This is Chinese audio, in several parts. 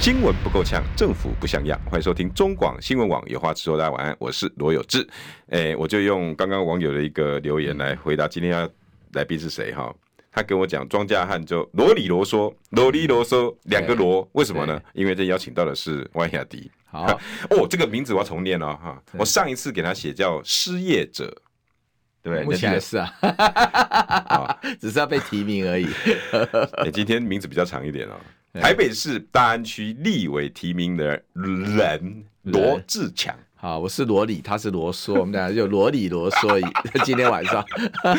新闻不够呛，政府不像样。欢迎收听中广新闻网有话直说。大家晚安，我是罗有志。哎，我就用刚刚网友的一个留言来回答今天要来宾是谁哈。他跟我讲，庄稼汉就罗里啰嗦，罗里啰嗦两个罗，为什么呢？因为这邀请到的是万亚迪。好 哦，这个名字我要重念哦哈。我上一次给他写叫失业者，对，目前是啊，只是要被提名而已。哎，今天名字比较长一点哦。台北市大安区立委提名的人罗志强，好，我是罗里，他是罗嗦，我们俩就罗里罗嗦。今天晚上，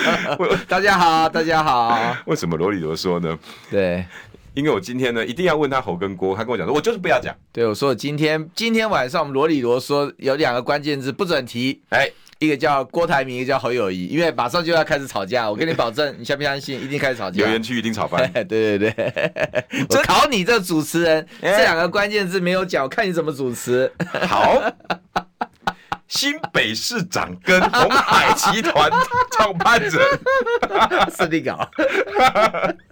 大家好，大家好。为什么罗里罗嗦呢？对，因为我今天呢一定要问他侯跟郭，他跟我讲说，我就是不要讲。对，我说今天今天晚上我们罗里罗嗦有两个关键字不准提，哎。一个叫郭台铭，一个叫侯友谊，因为马上就要开始吵架，我跟你保证，你相不相信？一定开始吵架。留言区一定吵翻。对对对，我考你这主持人，这两个关键字没有讲，我看你怎么主持。好。新北市长跟红海集团 创办人，设定稿。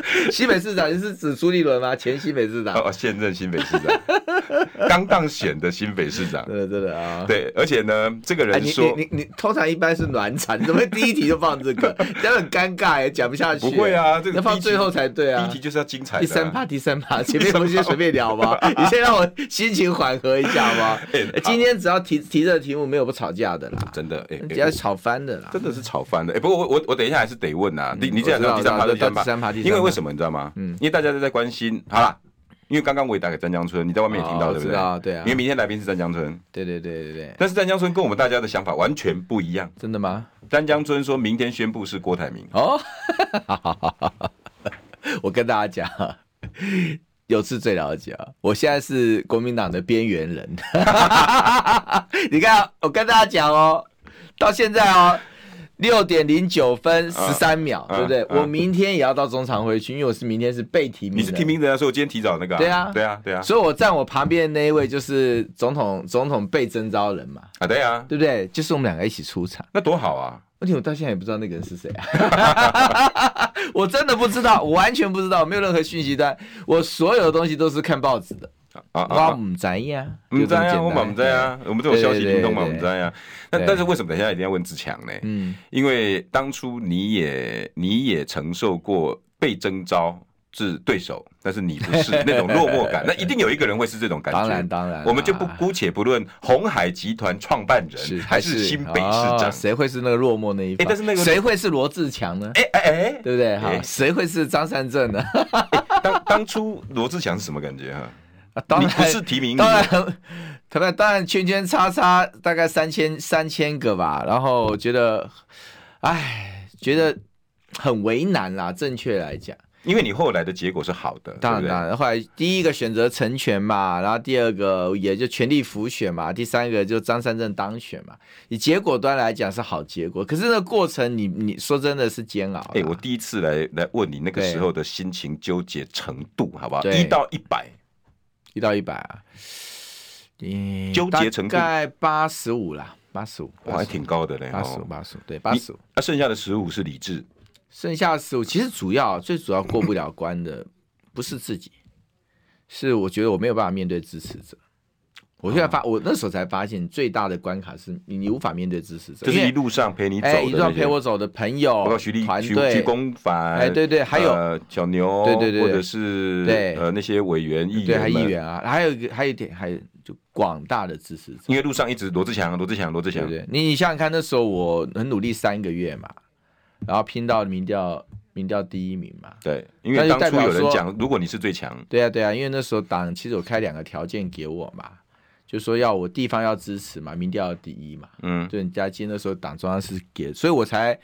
新北市长是指朱立伦吗？前新北市长哦，现任新北市长，刚当选的新北市长。对对的啊，对，而且呢，这个人说，你你你通常一般是暖场，你 怎么会第一题就放这个？这样很尴尬哎讲不下去。不会啊，这个要放最后才对啊。第一题就是要精彩。第三趴，第三趴，前面我们先随便聊吧。你先让我心情缓和一下吧。今天只要提提这个题目，没有不吵架的啦。真的，哎，比较吵翻的啦，真的是吵翻的。哎，不过我我我等一下还是得问啊，你你这样讲第三趴第三趴，第三趴，因为为什么你知道吗？嗯，因为大家都在关心。好了，因为刚刚我也打给詹江村，你在外面也听到对不对？啊对啊。因为明天来宾是詹江村。对对对对对。但是詹江村跟我们大家的想法完全不一样。真的吗？詹江村说明天宣布是郭台铭。哦，我跟大家讲。有次最了解啊！我现在是国民党的边缘人。你看，我跟大家讲哦，到现在哦，六点零九分十三秒，对不对？我明天也要到中常会去，因为我是明天是被提名。你是提名人，所以我今天提早那个。对啊，对啊，对啊。所以我站我旁边的那一位就是总统，总统被征召人嘛。啊，对啊，对不对？就是我们两个一起出场，那多好啊！而且我到现在也不知道那个人是谁啊，我真的不知道，我完全不知道，没有任何讯息单，我所有的东西都是看报纸的。啊啊，我唔知呀，唔知呀，我嘛唔知呀，我们这种消息灵通嘛，唔知呀。但但是为什么等一下一定要问志强呢？嗯，因为当初你也你也承受过被征召。是对手，但是你不是 那种落寞感，那一定有一个人会是这种感觉。当然，当然，我们就不姑且不论红海集团创办人还是新北市长，谁会是那个落寞那一方？但是那个谁会是罗志强呢？哎哎哎，对不对？哈，谁会是张三正呢？当当初罗志强是什么感觉？哈，你不是提名，当然，当然，当然，圈圈叉叉大概三千三千个吧，然后觉得，哎，觉得很为难啦。正确来讲。因为你后来的结果是好的，当然当然。后来第一个选择成全嘛，然后第二个也就全力辅选嘛，第三个就张三正当选嘛。以结果端来讲是好结果，可是那个过程你你说真的是煎熬。哎，我第一次来来问你那个时候的心情纠结程度，好不好？一到一百，一到一百啊，纠结程度大概八十五啦，八十五，我还挺高的嘞，八十五八十五，对，八十五。那剩下的十五是理智。剩下的十五，其实主要最主要过不了关的不是自己，是我觉得我没有办法面对支持者。我现在发，我那时候才发现最大的关卡是你，你无法面对支持者。就是一路上陪你走，一路上陪我走的朋友，包括徐立团队、徐公凡，哎，对对，还有小牛，对对对，或者是对呃那些委员、议员，对，还议员啊，还有一个还有一点，还有就广大的支持者。因为路上一直罗志强、罗志强、罗志强，对对，你想想看，那时候我很努力三个月嘛。然后拼到民调，民调第一名嘛。对，因为当初有人讲，如果你是最强，对啊，对啊，因为那时候党其实有开两个条件给我嘛，就说要我地方要支持嘛，民调要第一嘛。嗯，就人家今那时候党中央是给，所以我才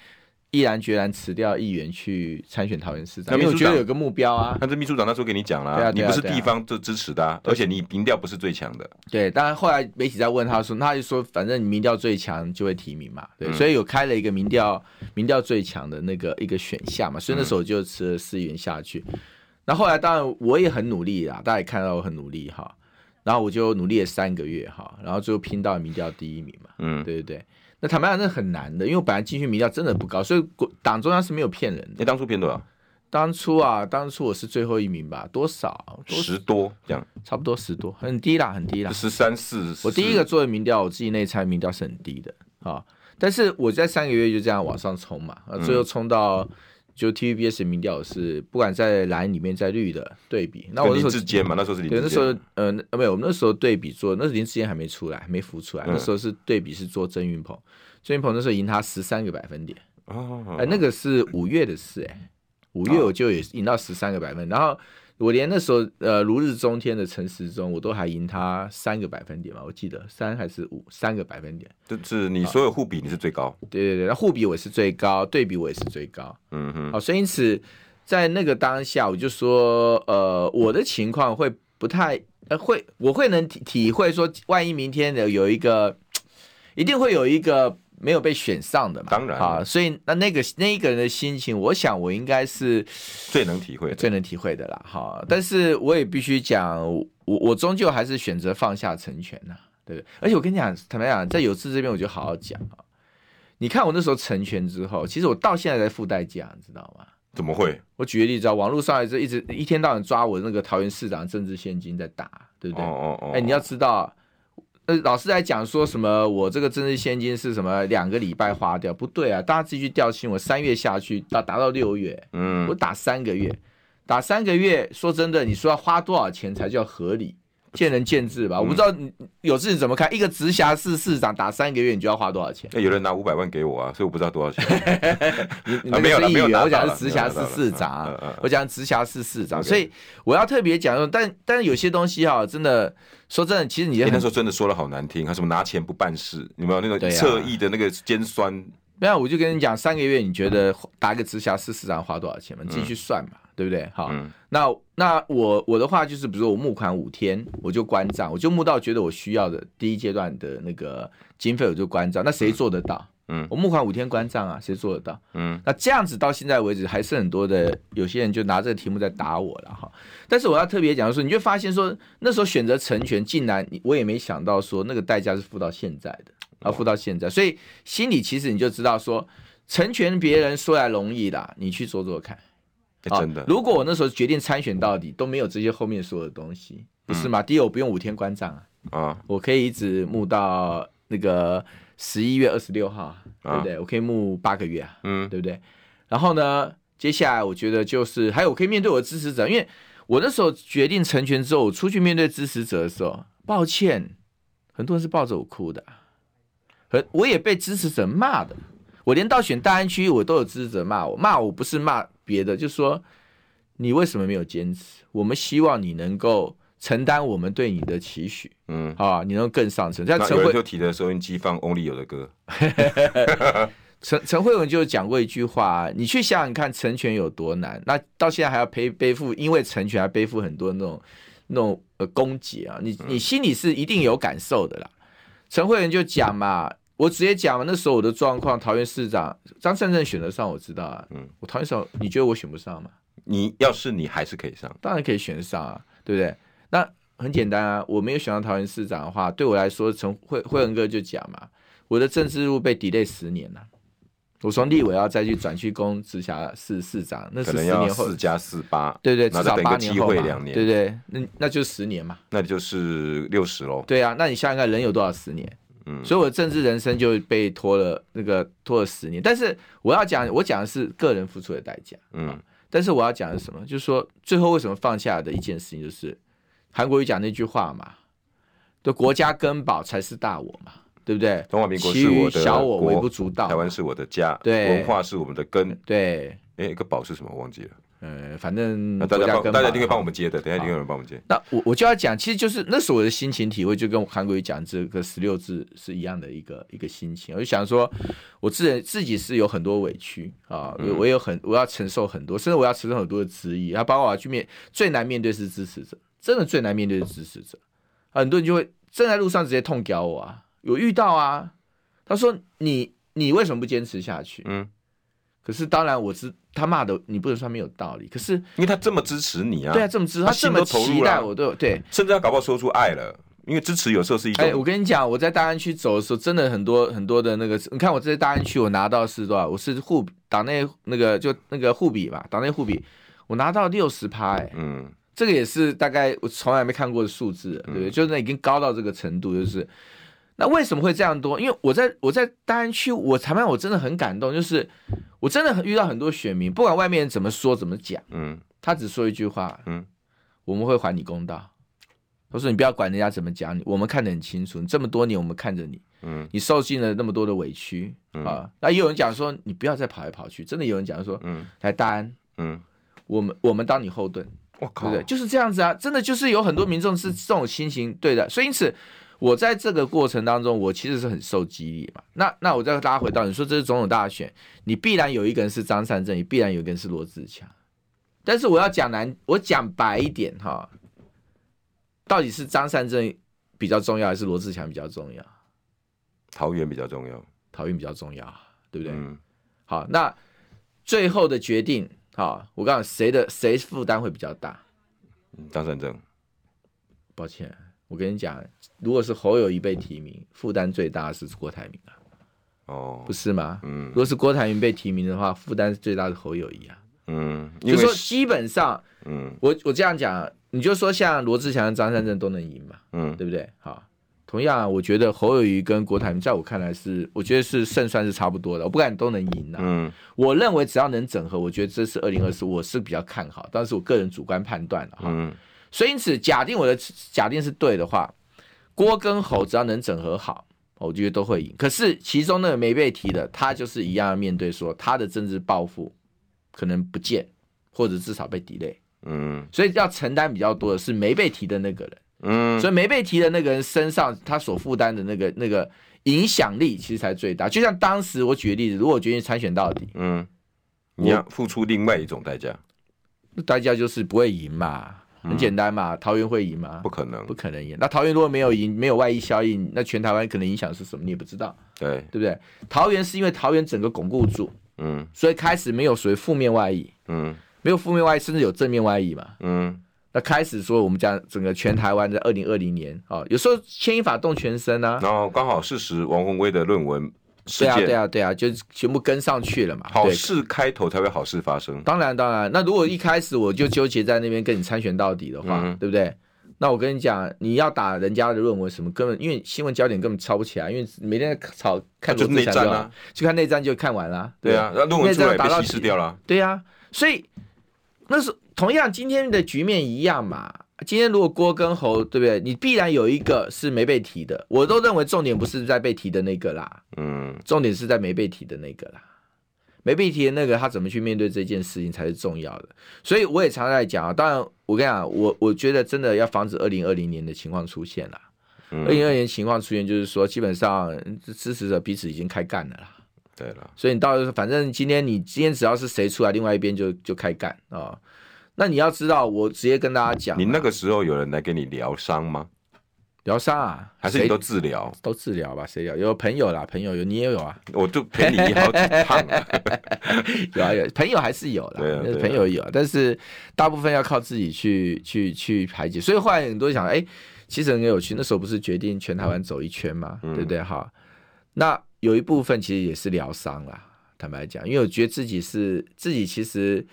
毅然决然辞掉议员去参选桃园市长，因为我觉得有个目标啊。那这秘书长那时候给你讲了，啊，你不是地方就支持的，啊，而且你民调不是最强的。对，当然后来媒体在问他说，他就说反正你民调最强就会提名嘛，对，所以有开了一个民调民调最强的那个一个选项嘛，所以那时候就辞了市议员下去。那后来当然我也很努力啊，大家也看到我很努力哈，然后我就努力了三个月哈，然后最后拼到民调第一名嘛，嗯，对对对。那坦白讲，那很难的，因为我本来进去民调真的不高，所以党中央是没有骗人的。你当初骗多少？当初啊，当初我是最后一名吧？多少？多十多这样，差不多十多，很低啦，很低啦。十三四。我第一个做的民调，我自己内参民调是很低的啊，但是我在三个月就这样往上冲嘛，啊，最后冲到。嗯就 TVBS 民调是不管在蓝里面在绿的对比，那我那时候林志坚嘛，那时候是林志坚。对，那时候呃没有，我们那时候对比做，那时候林志坚还没出来，还没浮出来，嗯、那时候是对比是做曾云鹏，曾云鹏那时候赢他十三个百分点，哎、哦。欸，那个是五月的事、欸，哎，五月我就也赢到十三个百分，然后。我连那时候，呃，如日中天的陈时中，我都还赢他三个百分点嘛，我记得三还是五，三个百分点。就是你所有互比你是最高。对对对，那互比我是最高，对比我也是最高。嗯哼。好，所以因此在那个当下，我就说，呃，我的情况会不太，呃，会我会能体体会说，万一明天的有一个，一定会有一个。没有被选上的嘛？当然啊，所以那那个那一个人的心情，我想我应该是最能体会、最能体会的啦。哈，但是我也必须讲，我我终究还是选择放下成全呐，对不对？而且我跟你讲，坦白讲，在有志这边，我就好好讲啊。你看我那时候成全之后，其实我到现在在付代价，你知道吗？怎么会？我举个例子啊，网络上一直一直一天到晚抓我那个桃园市长政治献金在打，对不对？哦哦哦。哎，你要知道。呃，老师在讲说什么？我这个政治现金是什么？两个礼拜花掉？不对啊！大家自己去调清。我三月下去到达到六月，嗯，我打三个月，打三个月。说真的，你说要花多少钱才叫合理？见仁见智吧，我不知道你有志你怎么看？一个直辖市市长打三个月，你就要花多少钱？那有人拿五百万给我啊，所以我不知道多少钱。你你那个是议员，我讲的是直辖市市长，我讲直辖市市长，所以我要特别讲说，但但是有些东西哈，真的说真的，其实你那时候真的说的好难听，他什么拿钱不办事，有没有那个侧翼的那个尖酸？没有，我就跟你讲，三个月你觉得打一个直辖市市长花多少钱嘛？你自己去算嘛。对不对？好，嗯、那那我我的话就是，比如说我募款五天，我就关账，我就募到觉得我需要的第一阶段的那个经费，我就关账。那谁做得到？嗯，我募款五天关账啊，谁做得到？嗯，那这样子到现在为止，还是很多的有些人就拿这个题目在打我了哈。但是我要特别讲说，你就发现说，那时候选择成全，竟然我也没想到说那个代价是付到现在的，啊付到现在，所以心里其实你就知道说，成全别人说来容易的，你去做做看。欸、真的，如果我那时候决定参选到底，都没有这些后面所有的东西，不是吗？嗯、第一，我不用五天关账啊，啊，我可以一直募到那个十一月二十六号，啊、对不对？我可以募八个月啊，嗯，对不对？然后呢，接下来我觉得就是还有我可以面对我的支持者，因为我那时候决定成全之后，我出去面对支持者的时候，抱歉，很多人是抱着我哭的，和我也被支持者骂的。我连到选大安区，我都有支持者骂我，骂我不是骂别的，就是说你为什么没有坚持？我们希望你能够承担我们对你的期许，嗯，啊，你能够更上层。像陈慧就提的收音机放 Only 有的歌，陈陈慧文就讲过一句话：你去想想看，成全有多难？那到现在还要背背负，因为成全还背负很多那种那种呃攻击啊，你你心里是一定有感受的啦。陈慧文就讲嘛。我直接讲嘛，那时候我的状况，桃园市长张善政选得上，我知道啊。嗯，我桃园市长，你觉得我选不上吗？你要是你还是可以上，当然可以选得上啊，对不对？那很简单啊，我没有选到桃园市长的话，对我来说，从慧慧文哥就讲嘛，我的政治路被 delay 十年了。我从立委要再去转去攻直辖市市长，那是十年后四加四八，对对，至少八年后嘛，两年，对对，那那就十年嘛，那就是六十喽。对啊，那你想想看，人有多少十年？嗯，所以我的政治人生就被拖了那个拖了十年，但是我要讲，我讲的是个人付出的代价。嗯，但是我要讲的是什么？就是说最后为什么放下的一件事情，就是韩国瑜讲那句话嘛，对，国家根宝才是大我嘛，对不对？中华民国是我的小我微不足道，台湾是我的家，对，文化是我们的根，对。哎，一个宝是什么？我忘记了。呃，反正大家大家一定会帮我们接的，等下一定有人帮我们接。那我我就要讲，其实就是那时候我的心情体会，就跟韩国瑜讲这个十六字是一样的一个一个心情。我就想说，我自己自己是有很多委屈啊，我也有很我要承受很多，甚至我要承受很多的质疑。他包括我要去面最难面对是支持者，真的最难面对是支持者。很多人就会正在路上直接痛屌我啊，有遇到啊。他说你你为什么不坚持下去？嗯。可是当然，我知他骂的，你不能说没有道理。可是因为他这么支持你啊，对啊，这么支持他，这么期待我都对，甚至他搞不好说出爱了。因为支持有时候是一种。哎，我跟你讲，我在大安区走的时候，真的很多很多的那个，你看我在大安区，我拿到是多少？我是护党内那个就那个护比吧，党内护比，我拿到六十趴，哎，嗯，这个也是大概我从来没看过的数字，对不对？嗯、就是那已经高到这个程度，就是。那为什么会这样多？因为我在我在大安区，我谈判我真的很感动，就是我真的遇到很多选民，不管外面人怎么说怎么讲，嗯，他只说一句话，嗯，我们会还你公道。他说你不要管人家怎么讲你，我们看得很清楚，你这么多年我们看着你，嗯，你受尽了那么多的委屈，嗯、啊，那也有人讲说你不要再跑来跑去，真的有人讲说，嗯，来大安，嗯，我们我们当你后盾，我靠，对不对？就是这样子啊，真的就是有很多民众是这种心情，对的，所以因此。我在这个过程当中，我其实是很受激励嘛。那那我再拉回到你说这是总统大选，你必然有一个人是张善政，你必然有一个人是罗志强。但是我要讲难，我讲白一点哈，到底是张善政比较重要，还是罗志强比较重要？桃园比较重要，桃园比较重要，对不对？嗯。好，那最后的决定，哈，我告诉你，谁的谁负担会比较大？张善政。抱歉。我跟你讲，如果是侯友谊被提名，负担最大的是郭台铭啊，哦，不是吗？嗯，如果是郭台铭被提名的话，负担最大的是侯友谊啊，嗯，就说基本上，嗯，我我这样讲，你就说像罗志祥、张善政都能赢嘛，嗯，对不对？好，同样，我觉得侯友谊跟郭台铭，在我看来是，我觉得是胜算是差不多的，我不敢都能赢的，嗯，我认为只要能整合，我觉得这是二零二四，我是比较看好，但是我个人主观判断的哈。嗯所以因此，假定我的假定是对的话，郭跟侯只要能整合好，我觉得都会赢。可是其中那个没被提的，他就是一样要面对说他的政治抱负可能不见，或者至少被 delay。嗯，所以要承担比较多的是没被提的那个人。嗯，所以没被提的那个人身上他所负担的那个那个影响力其实才最大。就像当时我举个例子，如果我决定参选到底，嗯，你要付出另外一种代价，那代价就是不会赢嘛。很简单嘛，桃园会赢吗？不可能，不可能赢。那桃园如果没有赢，没有外溢效应，那全台湾可能影响是什么？你也不知道，对对不对？桃园是因为桃园整个巩固住，嗯，所以开始没有所谓负面外溢，嗯，没有负面外溢，甚至有正面外溢嘛，嗯，那开始说我们讲整个全台湾在二零二零年啊、哦，有时候牵一发动全身啊，然后刚好事实王宏威的论文。对啊，对啊，对啊，就全部跟上去了嘛。好事开头才会好事发生。当然，当然。那如果一开始我就纠结在那边跟你参选到底的话，嗯、对不对？那我跟你讲，你要打人家的论文什么，根本因为新闻焦点根本抄不起来，因为每天在炒看内战啊，就看内战就看完了。对啊，那论文出来被稀释掉了。对啊，所以那是同样今天的局面一样嘛。今天如果郭跟侯，对不对？你必然有一个是没被提的。我都认为重点不是在被提的那个啦，嗯，重点是在没被提的那个啦。没被提的那个，他怎么去面对这件事情才是重要的。所以我也常在讲啊。当然，我跟你讲，我我觉得真的要防止二零二零年的情况出现了。二零二零年情况出现，就是说基本上支持者彼此已经开干了啦。对了，所以你到时候反正今天你今天只要是谁出来，另外一边就就开干啊。哦那你要知道，我直接跟大家讲，你那个时候有人来跟你疗伤吗？疗伤啊？还是你都治疗？都治疗吧，谁疗？有朋友啦，朋友有，你也有啊。我就陪你好几趟啊。有啊有，朋友还是有啦，对啊啊，朋友有，但是大部分要靠自己去去去排解。所以后来很多人想，哎、欸，其实很有趣，那时候不是决定全台湾走一圈嘛，嗯、对不对？哈，那有一部分其实也是疗伤啦，坦白讲，因为我觉得自己是自己其实。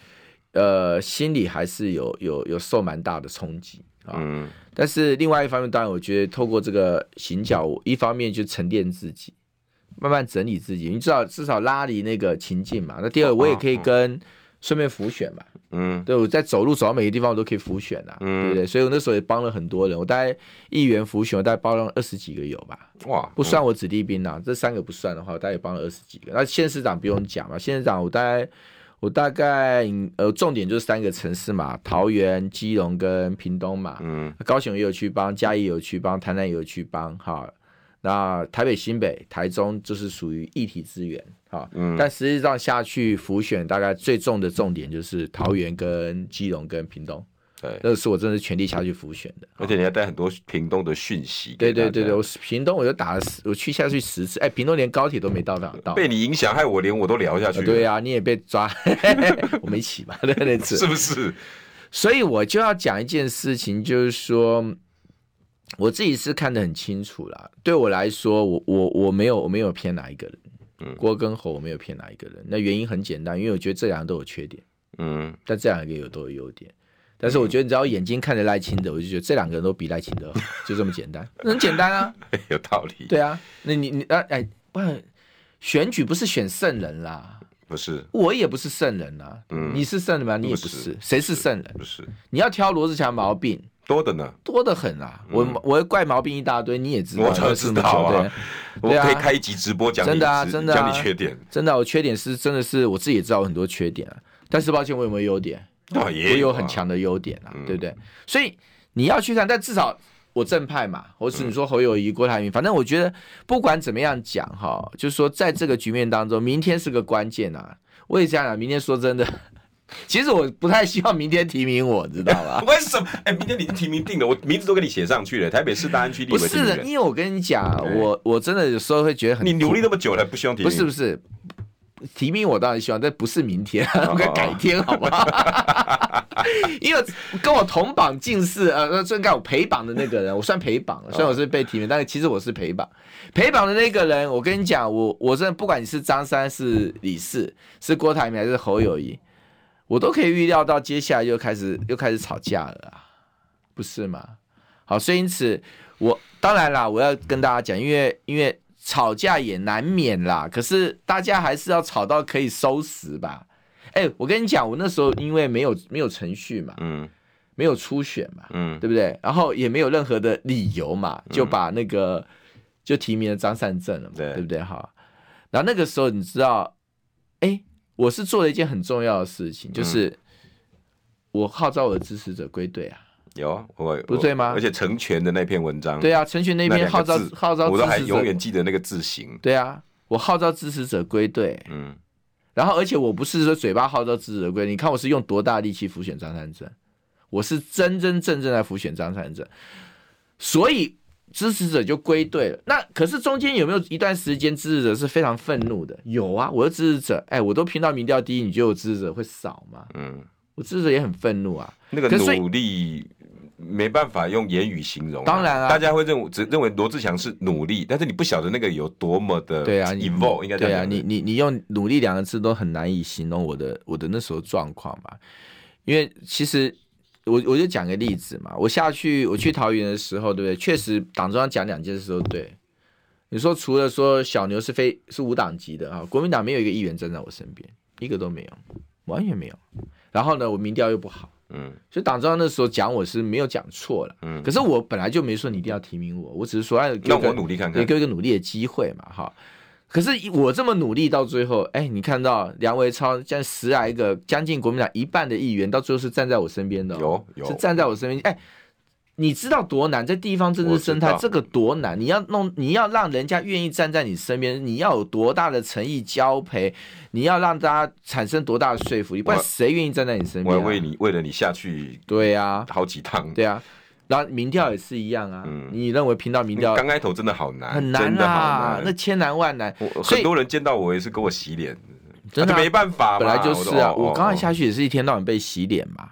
呃，心里还是有有有受蛮大的冲击啊。嗯。但是另外一方面，当然我觉得透过这个行脚，一方面就沉淀自己，慢慢整理自己。你至少，至少拉离那个情境嘛。那第二，我也可以跟顺便浮选嘛。嗯。对，我在走路走到每个地方，我都可以浮选啊。嗯。对不对？所以我那时候也帮了很多人。我大概议员浮选，我大概帮了二十几个有吧。哇。不算我子弟兵啊，这三个不算的话，我大概也帮了二十几个。那县市长不用讲嘛，县市长我大概。我大概呃，重点就是三个城市嘛，桃园、基隆跟屏东嘛。嗯，高雄也有去帮，嘉义也有去帮，台南也有去帮。哈，那台北、新北、台中就是属于一体资源。哈，嗯，但实际上下去浮选，大概最重的重点就是桃园跟基隆跟屏东。对，那个是我真的是全力下去浮选的，而且你还带很多屏东的讯息。对对对对，我屏东我就打了十，我去下去十次，哎，屏东连高铁都没到到到。被你影响，害我连我都聊下去。对啊，你也被抓，我们一起吧，那那次是不是？所以我就要讲一件事情，就是说，我自己是看得很清楚啦。对我来说，我我我没有我没有偏哪一个人，嗯，郭跟侯我没有偏哪一个人。那原因很简单，因为我觉得这两个都有缺点，嗯，但这两个有都有优点。但是我觉得，你只要眼睛看着赖清德，我就觉得这两个人都比赖清德好，就这么简单，很简单啊，有道理。对啊，那你你啊哎，不，选举不是选圣人啦，不是，我也不是圣人啊，嗯，你是圣人吗？你也不是，谁是圣人？不是，你要挑罗志祥毛病。多的呢，多的很啊，我我怪毛病一大堆，你也知道，我就知道啊，我可以开一集直播讲，真的啊，真的讲你缺点，真的，我缺点是真的是我自己也知道很多缺点啊，但是抱歉，我有没有优点？我有很强的优点啊，对不对？所以你要去看，但至少我正派嘛，或是你说侯友谊、郭台铭，反正我觉得不管怎么样讲哈，就是说在这个局面当中，明天是个关键啊。我也这样讲，明天说真的，其实我不太希望明天提名我，知道吧？为什么？哎，明天你提名定了，我名字都给你写上去了。台北市大安区立委。不是的，因为我跟你讲，我我真的有时候会觉得很，你努力那么久了，不希望提名？不是不是。提名我当然希望，但不是明天，我该改天，好不好？因为跟我同榜进士，呃，正跟我陪榜的那个人，我算陪榜了，虽然我是被提名，但是其实我是陪榜。陪榜的那个人，我跟你讲，我我真的不管你是张三，是李四，是郭台铭还是侯友谊，我都可以预料到接下来又开始又开始吵架了啊，不是吗？好，所以因此我当然啦，我要跟大家讲，因为因为。吵架也难免啦，可是大家还是要吵到可以收拾吧。哎、欸，我跟你讲，我那时候因为没有没有程序嘛，嗯，没有初选嘛，嗯，对不对？然后也没有任何的理由嘛，就把那个、嗯、就提名了张善政了嘛，对，对不对？哈，然后那个时候你知道，哎、欸，我是做了一件很重要的事情，就是我号召我的支持者归队啊。有啊，我不对吗？而且成全的那篇文章，对啊，成全那篇号召号召，我都还永远记得那个字形。对啊，我号召支持者归队，嗯，然后而且我不是说嘴巴号召支持者归，你看我是用多大力气浮选张善政，我是真真正正在浮选张善政，所以支持者就归队了。那可是中间有没有一段时间支持者是非常愤怒的？有啊，我的支持者，哎，我都拼到民调第一，你觉得我支持者会少吗？嗯，我支持者也很愤怒啊，那个努力。没办法用言语形容，当然啊，大家会认为只认为罗志祥是努力，但是你不晓得那个有多么的对啊，involve 应该对啊，你你你用努力两个字都很难以形容我的我的那时候状况吧，因为其实我我就讲个例子嘛，我下去我去桃园的时候，对不对？确实党中央讲两件事都对，你说除了说小牛是非是无党籍的啊，国民党没有一个议员站在我身边，一个都没有，完全没有。然后呢，我民调又不好。嗯，所以党中央那时候讲我是没有讲错了，嗯，可是我本来就没说你一定要提名我，我只是说哎，让我努力看看，给我一个努力的机会嘛，哈。可是我这么努力到最后，哎，你看到梁维超将十来个将近国民党一半的议员，到最后是站在我身边的，有有是站在我身边，哎。你知道多难？在地方政治生态，这个多难？你要弄，你要让人家愿意站在你身边，你要有多大的诚意交陪？你要让大家产生多大的说服力？不然谁愿意站在你身边、啊？我为你，为了你下去，对呀，好几趟，对呀。然后民调也是一样啊。嗯、你认为频道民调刚开头真的好难，很难啊，那千难万难。很多人见到我也是给我洗脸，真的、啊、没办法，本来就是啊。我刚才下去也是一天到晚被洗脸嘛。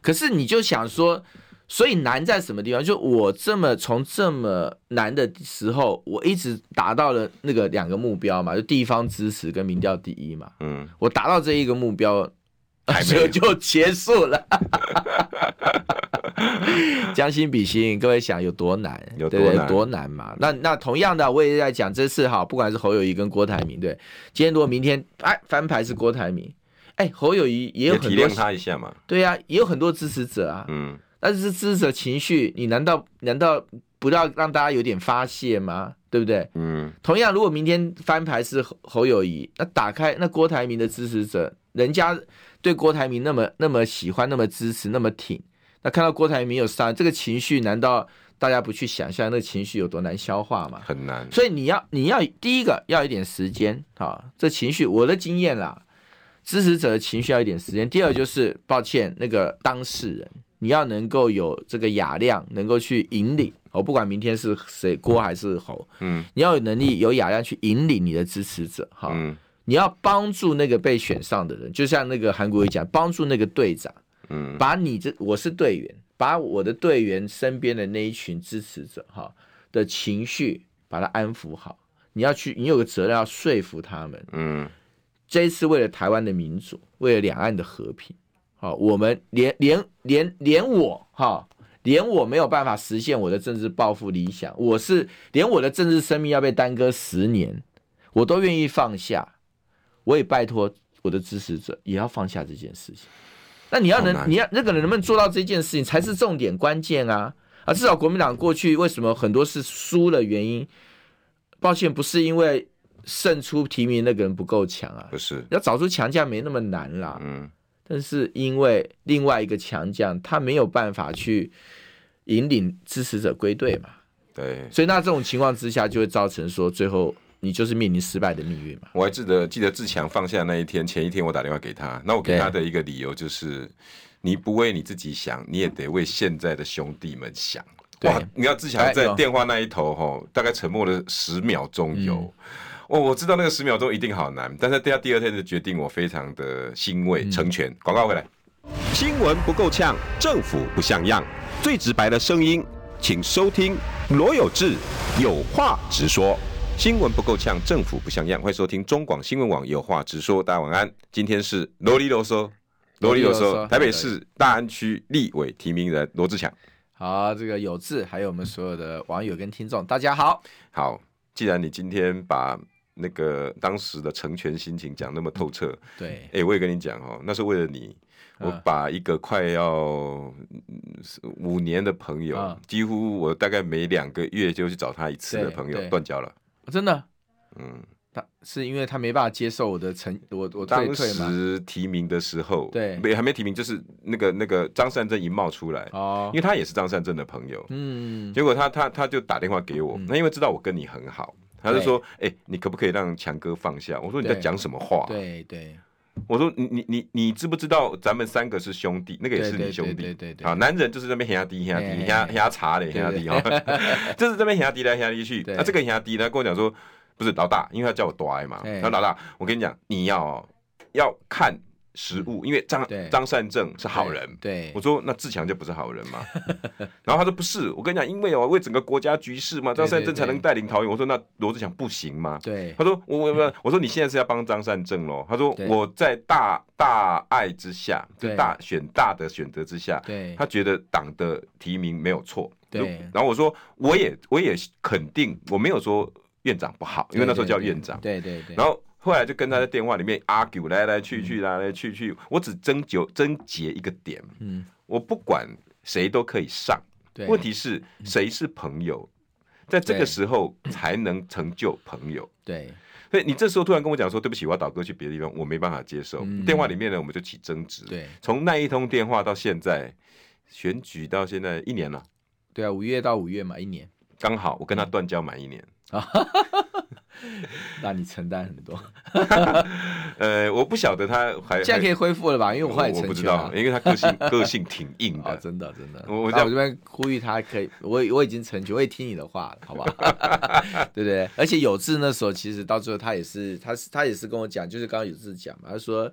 可是你就想说。所以难在什么地方？就我这么从这么难的时候，我一直达到了那个两个目标嘛，就地方支持跟民调第一嘛。嗯，我达到这一个目标，就就结束了。将心比心，各位想有多难？有多难？嘛？那那同样的，我也在讲这次哈，不管是侯友谊跟郭台铭，对，今天如果明天哎翻牌是郭台铭，哎侯友谊也有很多体谅他一下嘛。对呀、啊，也有很多支持者啊。嗯。但是支持者情绪，你难道难道不要让大家有点发泄吗？对不对？嗯。同样，如果明天翻牌是侯侯友谊，那打开那郭台铭的支持者，人家对郭台铭那么那么喜欢，那么支持，那么挺，那看到郭台铭有伤，这个情绪难道大家不去想象那个情绪有多难消化吗？很难。所以你要你要第一个要一点时间啊，这情绪我的经验啦，支持者的情绪要一点时间。第二就是抱歉，那个当事人你要能够有这个雅量，能够去引领。我不管明天是谁郭还是侯，嗯，你要有能力有雅量去引领你的支持者哈。嗯你要帮助那个被选上的人，就像那个韩国瑜讲，帮助那个队长，嗯，把你这我是队员，把我的队员身边的那一群支持者哈的情绪把它安抚好。你要去，你有个责任要说服他们，嗯，这一次为了台湾的民主，为了两岸的和平，好，我们连连连连我哈，连我没有办法实现我的政治抱负理想，我是连我的政治生命要被耽搁十年，我都愿意放下。我也拜托我的支持者也要放下这件事情。那你要能，你要那个人能不能做到这件事情，才是重点关键啊！啊，至少国民党过去为什么很多是输的原因？抱歉，不是因为胜出提名那个人不够强啊，不是要找出强将没那么难啦。嗯，但是因为另外一个强将他没有办法去引领支持者归队嘛。对，所以那这种情况之下，就会造成说最后。你就是面临失败的命运嘛？我还记得，记得志强放下那一天，前一天我打电话给他，那我给他的一个理由就是，你不为你自己想，你也得为现在的兄弟们想。哇，你要志强在电话那一头吼，大概沉默了十秒钟有。哦、嗯，我知道那个十秒钟一定好难，但是第二第二天的决定，我非常的欣慰，成全。广告回来，新闻不够呛，政府不像样，最直白的声音，请收听罗有志有话直说。新闻不够呛，政府不像样。欢迎收听中广新闻网，有话直说。大家晚安。今天是啰里啰嗦，啰里啰嗦。台北市大安区立委提名人罗志强。好，这个有志，还有我们所有的网友跟听众，大家好。好，既然你今天把那个当时的成全心情讲那么透彻，对，哎、欸，我也跟你讲哦，那是为了你，我把一个快要五年的朋友，嗯、几乎我大概每两个月就去找他一次的朋友断交了。真的，嗯，他是因为他没办法接受我的成我我当时提名的时候，对，没还没提名，就是那个那个张善政一冒出来，哦，因为他也是张善政的朋友，嗯，结果他他他就打电话给我，那因为知道我跟你很好，他就说，哎，你可不可以让强哥放下？我说你在讲什么话？对对。我说你你你你知不知道咱们三个是兄弟，那个也是你兄弟，对对对，啊，男人就是这边兄弟兄弟兄兄茶的兄弟哈，就是这边兄弟来兄弟去，那这个兄弟呢跟我讲说，不是老大，因为他叫我大嘛，他说老大，我跟你讲，你要要看。实物，因为张张善政是好人，对，我说那志强就不是好人嘛，然后他说不是，我跟你讲，因为哦，为整个国家局势嘛，张善政才能带领桃园。我说那罗志强不行吗？对，他说我我我说你现在是要帮张善政喽？他说我在大大爱之下，就大选大的选择之下，对，他觉得党的提名没有错，对，然后我说我也我也肯定，我没有说院长不好，因为那时候叫院长，对对对，然后。后来就跟他在电话里面 argue 来来去去来来去去，我只争纠争结一个点，嗯，我不管谁都可以上，对，问题是谁是朋友，在这个时候才能成就朋友，对，所以你这时候突然跟我讲说对不起，我要倒戈去别的地方，我没办法接受。电话里面呢，我们就起争执，对，从那一通电话到现在选举到现在一年了，对啊，五月到五月嘛，一年，刚好我跟他断交满一年。啊。那你承担很多，呃，我不晓得他还现在可以恢复了吧？因为我后来我不知道，因为他个性 个性挺硬的，真的真的。我我这边呼吁他可以，我我已经成全，我也听你的话了，好不好？对不对？而且有志那时候其实到最后他也是，他是他也是跟我讲，就是刚刚有志讲嘛，他说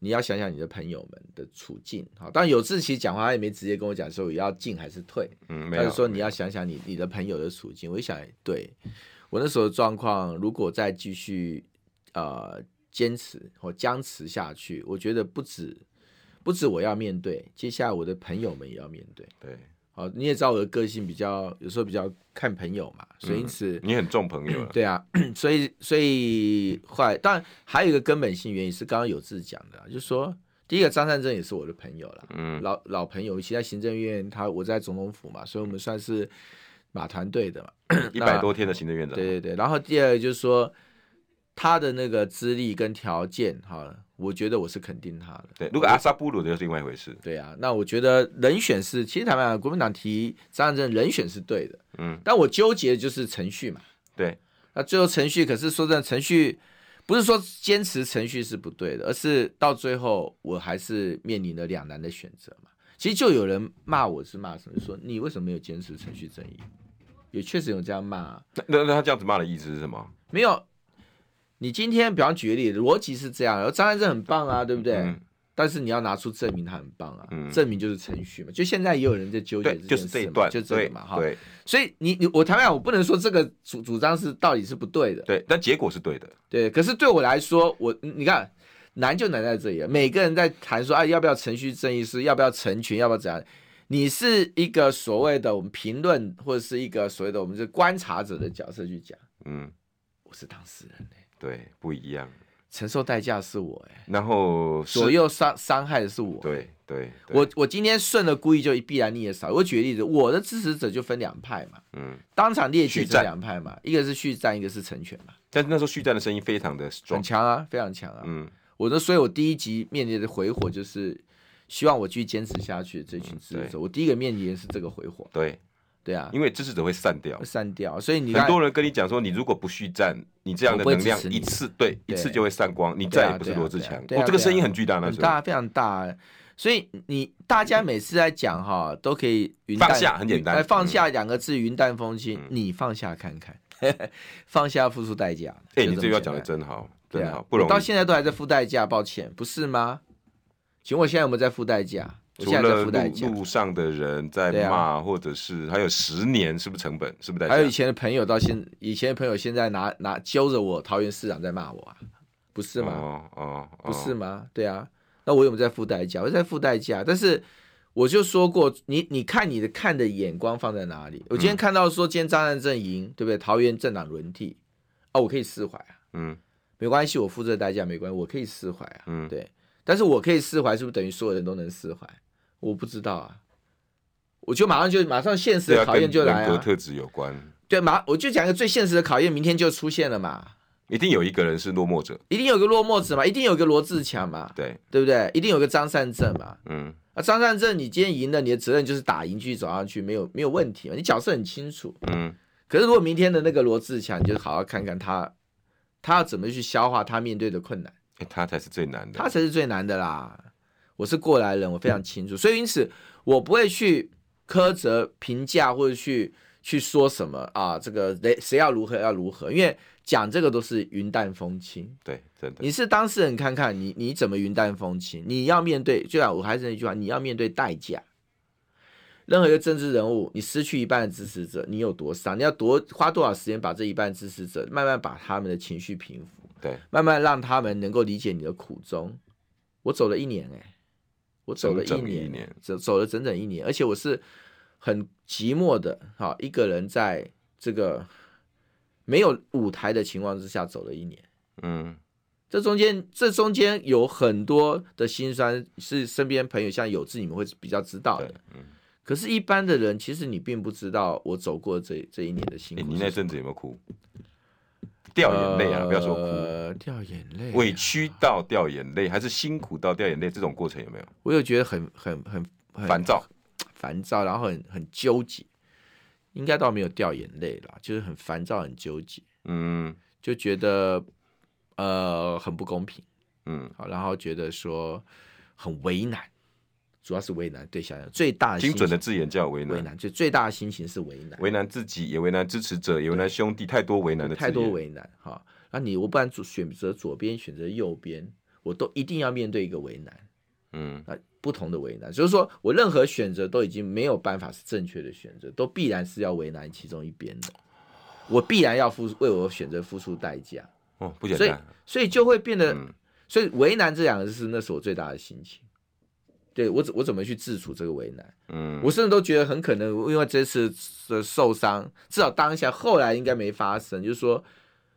你要想想你的朋友们的处境。好，当然有志其实讲话他也没直接跟我讲说我要进还是退，嗯，他就说你要想想你你的朋友的处境。我一想，对。我那时候的状况，如果再继续呃坚持或僵持下去，我觉得不止不止我要面对，接下来我的朋友们也要面对。对，好，你也知道我的个性比较有时候比较看朋友嘛，所以因此、嗯、你很重朋友。对啊，所以所以后来当然还有一个根本性原因是刚刚有志讲的，就是说第一个张善政也是我的朋友了，嗯，老老朋友，其实在行政院他我在总统府嘛，所以我们算是。马团队的嘛，一百多天的行政院长。对对对，然后第二个就是说，他的那个资历跟条件哈，我觉得我是肯定他的。对，如果阿萨布鲁的又是另外一回事。对啊，那我觉得人选是，其实坦白讲，国民党提张善政人选是对的。嗯，但我纠结的就是程序嘛。对，那最后程序，可是说真的，程序不是说坚持程序是不对的，而是到最后我还是面临了两难的选择嘛。其实就有人骂我是骂什么，说你为什么没有坚持程序正义？也确实有这样骂啊。那那他这样子骂的意思是什么？没有。你今天比方举个例子，逻辑是这样，然后张善政很棒啊，对不对？嗯、但是你要拿出证明他很棒啊，嗯、证明就是程序嘛。就现在也有人在纠结这件事嘛，就是这一段，就这个嘛，哈。所以你你我台湾我不能说这个主主张是到底是不对的，对，但结果是对的，对。可是对我来说，我你看难就难在这里，每个人在谈说啊，要不要程序正义是要不要成群，要不要怎样？你是一个所谓的我们评论，或者是一个所谓的我们是观察者的角色去讲，嗯，我是当事人。对，不一样，承受代价是我哎，然后左右伤伤害的是我。对对，我我今天顺了故意就必然你也少。我举个例子，我的支持者就分两派嘛，嗯，当场列举这两派嘛，一个是续战，一个是成全嘛。但是那时候续战的声音非常的很强啊，非常强啊。嗯，我的所以，我第一集面临的回火就是希望我继续坚持下去的这群支持者，我第一个面临的是这个回火。对。对啊，因为支持者会散掉，散掉，所以你很多人跟你讲说，你如果不续战，你这样的能量一次对一次就会散光，你再也不是罗志强。哦，这个声音很巨大，那时候大，非常大。所以你大家每次在讲哈，都可以云放下，很简单，放下两个字，云淡风轻。你放下看看，放下付出代价。哎，你这句话讲的真好，真好，不容易。到现在都还在付代价，抱歉，不是吗？请问我现在有没有在付代价？除了路路上的人在骂，啊、或者是还有十年，是不是成本？是不是？还有以前的朋友到现，以前的朋友现在拿拿揪着我桃园市长在骂我啊，不是吗？哦哦，哦不是吗？对啊，那我有没有在付代价？我在付代价，但是我就说过，你你看你的看的眼光放在哪里？我今天看到说今天张善政赢，对不对？桃园政党轮替，哦，我可以释怀啊，嗯，没关系，我付这个代价没关系，我可以释怀啊，嗯，对，但是我可以释怀，是不是等于所有人都能释怀？我不知道啊，我就马上就马上现实的考验就来啊，跟人格特质有关。对，马我就讲一个最现实的考验，明天就出现了嘛。一定有一个人是落寞者，一定有个落寞者嘛，一定有个罗志强嘛，对对不对？一定有个张善政嘛，嗯啊，张善政，你今天赢了，你的责任就是打赢，继续走上去，没有没有问题嘛，你角色很清楚，嗯。可是如果明天的那个罗志强，你就好好看看他，他要怎么去消化他面对的困难，他才是最难的，他才是最难的啦。我是过来人，我非常清楚，所以因此我不会去苛责、评价或者去去说什么啊，这个谁谁要如何要如何，因为讲这个都是云淡风轻。对，真的。你是当事人，看看你你怎么云淡风轻？你要面对，就像我还是那句话，你要面对代价。任何一个政治人物，你失去一半的支持者，你有多伤？你要多花多少时间把这一半支持者慢慢把他们的情绪平复？对，慢慢让他们能够理解你的苦衷。我走了一年，哎。我走了一年，走走了整整一年，而且我是很寂寞的，哈，一个人在这个没有舞台的情况之下走了一年。嗯，这中间这中间有很多的辛酸，是身边朋友像有志你们会比较知道的。嗯，可是，一般的人其实你并不知道我走过这这一年的辛苦。你那阵子有没有哭？掉眼泪啊！不要说哭，呃、掉眼泪，委屈到掉眼泪，还是辛苦到掉眼泪？这种过程有没有？我有觉得很很很烦躁，烦躁，然后很很纠结。应该倒没有掉眼泪啦，就是很烦躁，很纠结。嗯，就觉得呃很不公平。嗯，好，然后觉得说很为难。主要是为难对象，最大的精准的字眼叫为难，为难就最大的心情是为难，为难自己，也为难支持者，也为难兄弟，太多为难的，太多为难哈。那你我不然选择左边，选择右边，我都一定要面对一个为难，嗯，啊，不同的为难，就是说我任何选择都已经没有办法是正确的选择，都必然是要为难其中一边的，我必然要付为我选择付出代价，哦，不简单，所以所以就会变得，嗯、所以为难这两个字，那是我最大的心情。对我怎我怎么去自处这个为难？嗯，我甚至都觉得很可能，因为这次的受伤，至少当下后来应该没发生，就是说，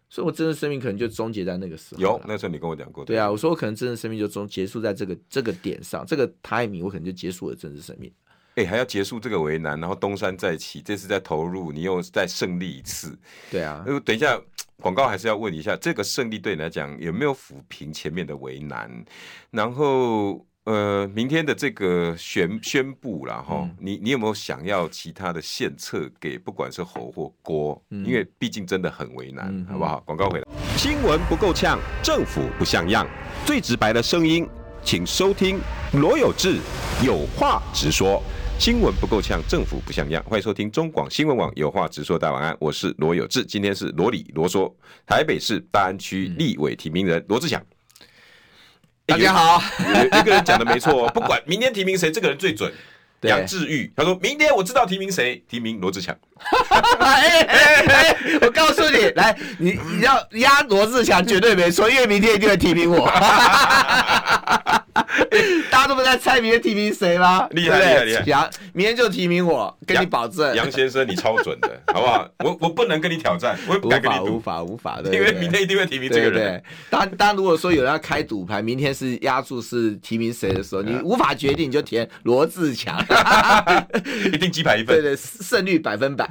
所以我真的生命可能就终结在那个时候。有那时候你跟我讲过，对啊，我说我可能真的生命就终结束在这个这个点上，这个 timing 我可能就结束了真实生命。哎、欸，还要结束这个为难，然后东山再起，这次再投入，你又再胜利一次。对啊，等一下广告还是要问一下，这个胜利对你来讲有没有抚平前面的为难？然后呃，明天的这个宣宣布了哈，嗯、你你有没有想要其他的献策给不管是侯或郭？嗯、因为毕竟真的很为难，嗯、好不好？广告回来，新闻不够呛，政府不像样，最直白的声音，请收听罗有志有话直说。新闻不够呛，政府不像样。欢迎收听中广新闻网，有话直说。大晚安，我是罗有志。今天是罗里罗说，台北市大安区立委提名人罗智强。大家好，有一个人讲的没错，不管明天提名谁，这个人最准。杨志玉他说明天我知道提名谁，提名罗志强。哎哎哎！我告诉你，来，你你要压罗志强绝对没错，因为明天一定会提名我。大家都不在猜明天提名谁吗？厉害厉害厉害！杨明天就提名我，跟你保证。杨先生，你超准的，好不好？我我不能跟你挑战，我不敢跟你赌，无法无法的，因为明天一定会提名这个人。当当如果说有人要开赌盘，明天是压注是提名谁的时候，你无法决定，你就填罗志强，一定鸡排一份。对对，胜率百分百。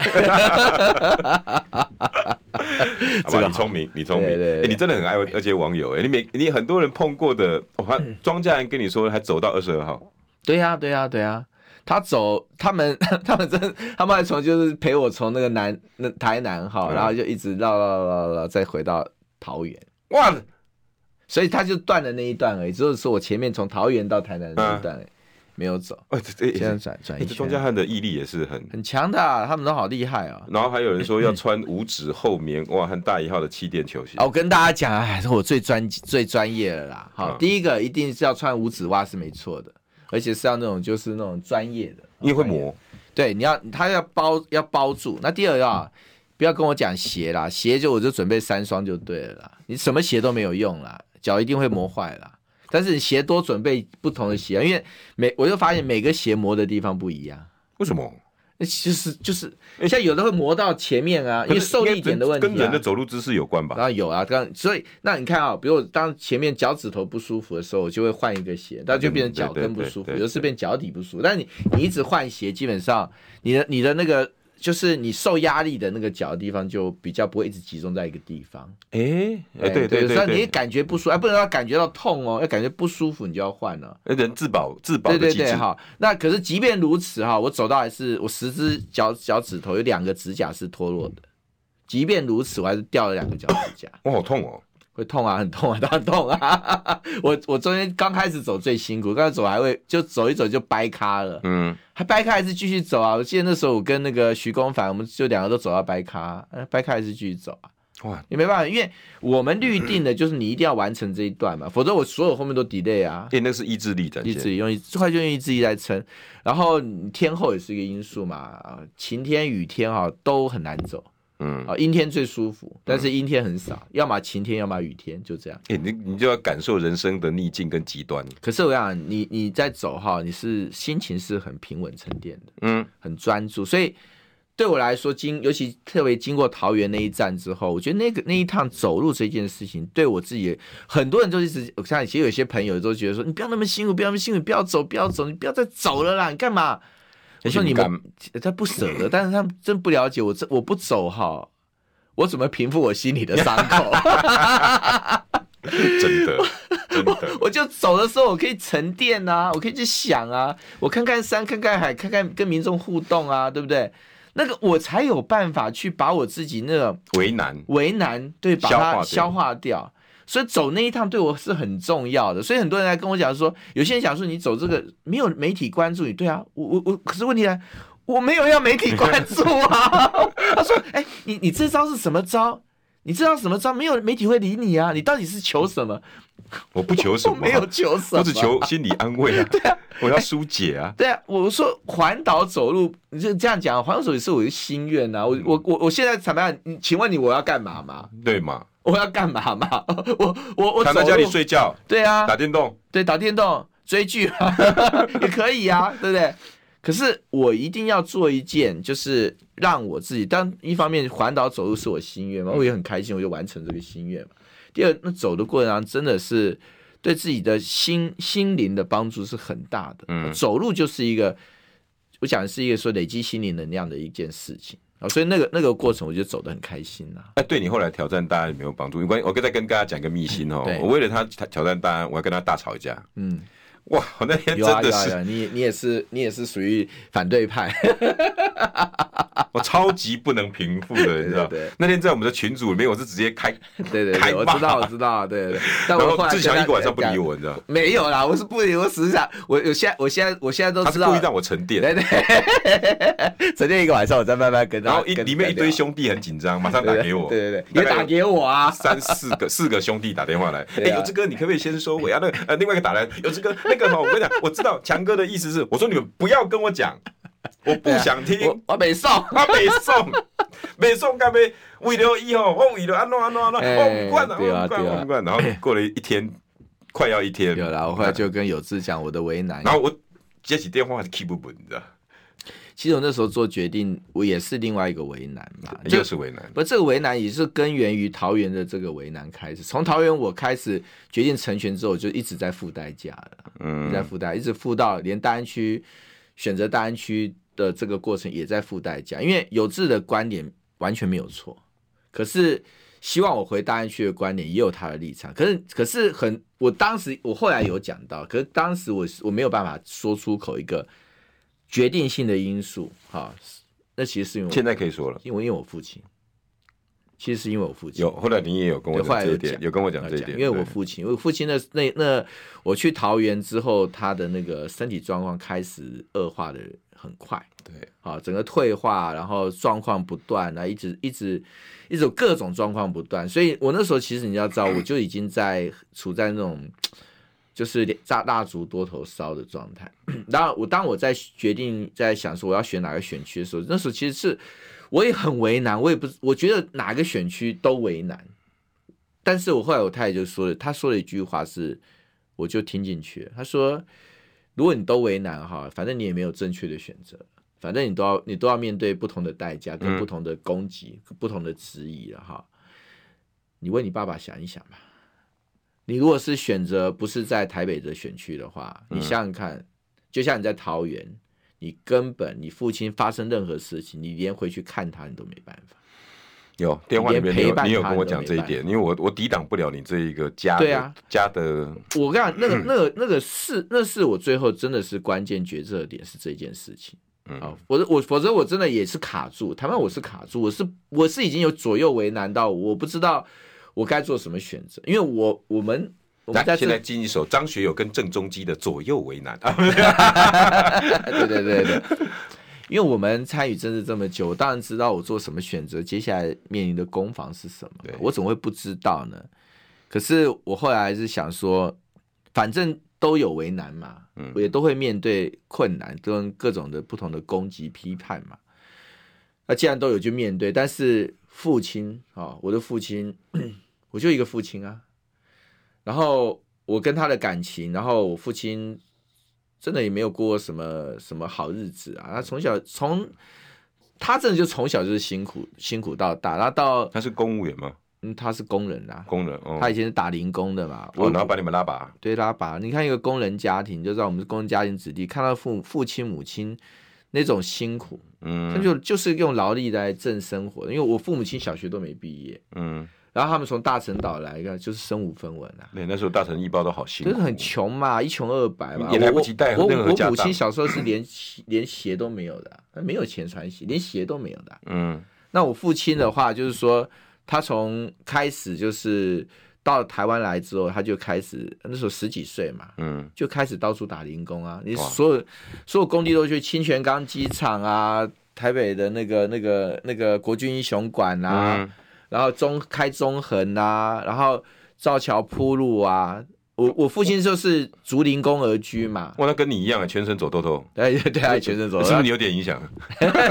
好吧，你聪明，你聪明，哎，你真的很爱而且网友，哎，你每你很多人碰过的，我看庄家。跟你说，还走到二十二号。对呀、啊，对呀、啊，对呀、啊。他走，他们 他们真，他们还从就是陪我从那个南那台南哈，嗯、然后就一直绕绕绕绕，再回到桃园。哇！所以他就断了那一段而已，就是说我前面从桃园到台南的那一段没有走。哎、啊，这这现在转转一圈。庄家汉的毅力也是很很强的、啊，他们都好厉害啊。然后还有人说要穿五指厚棉哇，和大一号的气垫球鞋。我跟大家讲啊，还是我最专最专业的啦。好，嗯、第一个一定是要穿五指袜是没错的。而且是要那种就是那种专业的，因为会磨。对，你要他要包要包住。那第二个啊，不要跟我讲鞋啦，鞋就我就准备三双就对了啦。你什么鞋都没有用啦，脚一定会磨坏啦。但是你鞋多准备不同的鞋，因为每我就发现每个鞋磨的地方不一样。为什么？就是就是，像有的会磨到前面啊，因为受力点的问题，跟人的走路姿势有关吧？然后有啊，刚所以那你看啊，比如我当前面脚趾头不舒服的时候，我就会换一个鞋，那就变成脚跟不舒服，有的是变脚底不舒服。但你你一直换鞋，基本上你的你的那个。就是你受压力的那个脚的地方，就比较不会一直集中在一个地方。哎，哎，对对对，你感觉不舒服，哎，不能要感觉到痛哦，要感觉不舒服，你就要换了。人自保自保的机制。对对对，哈。那可是即便如此哈，我走到还是我十只脚脚趾头有两个指甲是脱落的，即便如此，我还是掉了两个脚趾甲。我好痛哦。会痛啊，很痛啊，当然痛啊！我我中间刚开始走最辛苦，刚开始走还会就走一走就掰咖了，嗯，还掰咖还是继续走啊？我记得那时候我跟那个徐公凡，我们就两个都走到掰咖，掰咖还是继续走啊？哇，也没办法，因为我们预定的就是你一定要完成这一段嘛，否则我所有后面都 delay 啊。对，那是意志力的，意志力用意，快就用意志力来撑，然后天后也是一个因素嘛，晴天雨天哈都很难走。嗯，啊，阴天最舒服，但是阴天很少，嗯、要么晴天，要么雨天，就这样。哎、欸，你你就要感受人生的逆境跟极端。可是我想，你你在走哈，你是心情是很平稳沉淀的，嗯，很专注。所以对我来说，经尤其特别经过桃园那一站之后，我觉得那个那一趟走路这件事情，对我自己，很多人都一直，我看其实有些朋友都觉得说，你不要那么辛苦，不要那么辛苦，不要走，不要走，你不要再走了啦，你干嘛？我说你们他不舍得，但是他们真不了解我，这我不走哈，我怎么平复我心里的伤口？真的，真的我，我就走的时候，我可以沉淀啊，我可以去想啊，我看看山，看看海，看看跟民众互动啊，对不对？那个我才有办法去把我自己那个为难为难，对，把它消化掉。所以走那一趟对我是很重要的，所以很多人来跟我讲说，有些人想说你走这个没有媒体关注你，对啊，我我我，可是问题呢，我没有要媒体关注啊。他说，哎、你你这招是什么招？你知道什么招？没有媒体会理你啊，你到底是求什么？我不求什么，我没有求什么，我只求心理安慰啊。对啊，我要疏解啊。对啊，我说环岛走路，你就这样讲，环岛走也是我的心愿啊。我我我我现在坦白讲，请问你我要干嘛嘛？对嘛？我要干嘛嘛？我我我躺在家里睡觉，对啊，打电动，对，打电动追剧也可以啊，对不对？可是我一定要做一件，就是让我自己，当一方面环岛走路是我心愿嘛，我也很开心，我就完成这个心愿嘛。第二，那走的过程当中真的是对自己的心心灵的帮助是很大的。嗯，走路就是一个。我讲的是一个说累积心灵能量的一件事情啊，所以那个那个过程我就走得很开心呐。那对你后来挑战大安有没有帮助？关我再跟大家讲个秘辛哦，我为了他挑战大安，我要跟他大吵一架。嗯。哇，我那天真的是，啊啊、你你也是你也是属于反对派，我超级不能平复的，你知道？那天在我们的群组里面，我是直接开，对对对，我知道我知道，对对。然后志强一个晚上不理我，你知道？没有啦，我是不理我，只是想我我现在我现在我现在都知道，他是故意让我沉淀，对对，沉淀一个晚上，我再慢慢跟。然后一里面一堆兄弟很紧张，马上打给我，对对对，也打给我啊，三四个四个兄弟打电话来，哎，有志哥，你可不可以先说？我要那个呃，另外一个打来，有志哥，那个哈，我跟你讲，我。知道强哥的意思是，我说你们不要跟我讲，我不想听。啊 我没送，我没送，没送干杯？为了以后，我为了安诺安诺安诺，我不管了，我不管，我不管。然后过了一天，快要一天，有了。我后来就跟有志讲我的为难，然后我接起电话还是 keep 不稳，你知道。其实我那时候做决定，我也是另外一个为难嘛，就是为难。不，这个为难也是根源于桃园的这个为难开始。从桃园我开始决定成全之后，就一直在付代价了，嗯，在付代，一直付到连大安区选择大安区的这个过程也在付代价。因为有志的观点完全没有错，可是希望我回大安区的观点也有他的立场。可是，可是很，我当时我后来有讲到，可是当时我我没有办法说出口一个。决定性的因素，哈，那其实是因为现在可以说了，因为因为我父亲，其实是因为我父亲。有后来你也有跟我讲这一点，有跟我讲这一点，因为我父亲，因为父亲的那那我去桃园之后，他的那个身体状况开始恶化的很快，对，啊，整个退化，然后状况不断，啊，一直一直一直有各种状况不断，所以我那时候其实你要知道，我就已经在处在那种。就是蜡蜡烛多头烧的状态。然后我当我在决定在想说我要选哪个选区的时候，那时候其实是我也很为难，我也不我觉得哪个选区都为难。但是我后来我太太就说了，她说了一句话是，我就听进去了。她说，如果你都为难哈，反正你也没有正确的选择，反正你都要你都要面对不同的代价跟不同的攻击、嗯、不同的质疑了哈。你为你爸爸想一想吧。你如果是选择不是在台北的选区的话，你想想看，就像你在桃园，你根本你父亲发生任何事情，你连回去看他你都没办法。有电话里面你有，你有跟我讲这一点，因为我我抵挡不了你这一个家的、啊、家的。我跟你讲，那个 那个那个是那是我最后真的是关键决策点是这件事情。嗯，否则我否则我真的也是卡住，台湾我是卡住，我是我是已经有左右为难到我不知道。我该做什么选择？因为我我们来现在进一首张学友跟郑中基的《左右为难》。对对对对，因为我们参与政治这么久，我当然知道我做什么选择，接下来面临的攻防是什么。我怎么会不知道呢？可是我后来还是想说，反正都有为难嘛，我也都会面对困难，跟各种的不同的攻击批判嘛。那既然都有，去面对。但是父亲啊，我的父亲。我就一个父亲啊，然后我跟他的感情，然后我父亲真的也没有过什么什么好日子啊。他从小从他真的就从小就是辛苦辛苦到大，然后到他是公务员吗？嗯，他是工人啊，工人。哦、他以前是打零工的嘛，哦，然后把你们拉拔，对，拉拔。你看一个工人家庭，就知道我们是工人家庭子弟，看到父父亲母亲那种辛苦，嗯，他就就是用劳力来挣生活。因为我父母亲小学都没毕业，嗯。然后他们从大陈岛来，一个就是身无分文啊。对，那时候大陈一包都好辛苦，就是很穷嘛，一穷二白嘛，也来不及带任何。我我母亲小时候是连连鞋都没有的，没有钱穿鞋，连鞋都没有的。嗯，那我父亲的话就是说，他从开始就是到台湾来之后，他就开始那时候十几岁嘛，嗯，就开始到处打零工啊。你所有所有工地都去清泉岗机场啊，台北的那个那个那个国军英雄馆啊。嗯然后中开中横啊，然后造桥铺路啊，我我父亲就是竹林工而居嘛。哇，那跟你一样啊，全身走透透。对对啊，全身走透透。是不是你有点影响？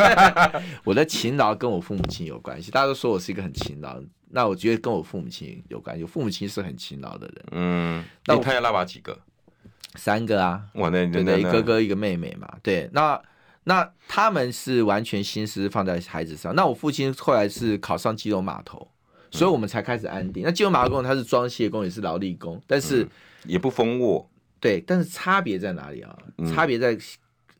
我的勤劳跟我父母亲有关系，大家都说我是一个很勤劳，那我觉得跟我父母亲有关系。我父母亲是很勤劳的人。嗯，那他要拉拔几个？三个啊。我，那对对，一哥哥一个妹妹嘛。对，那。那他们是完全心思放在孩子上。那我父亲后来是考上基隆码头，所以我们才开始安定。那基隆码头工他是装卸工，也是劳力工，但是、嗯、也不封窝。对，但是差别在哪里啊？差别在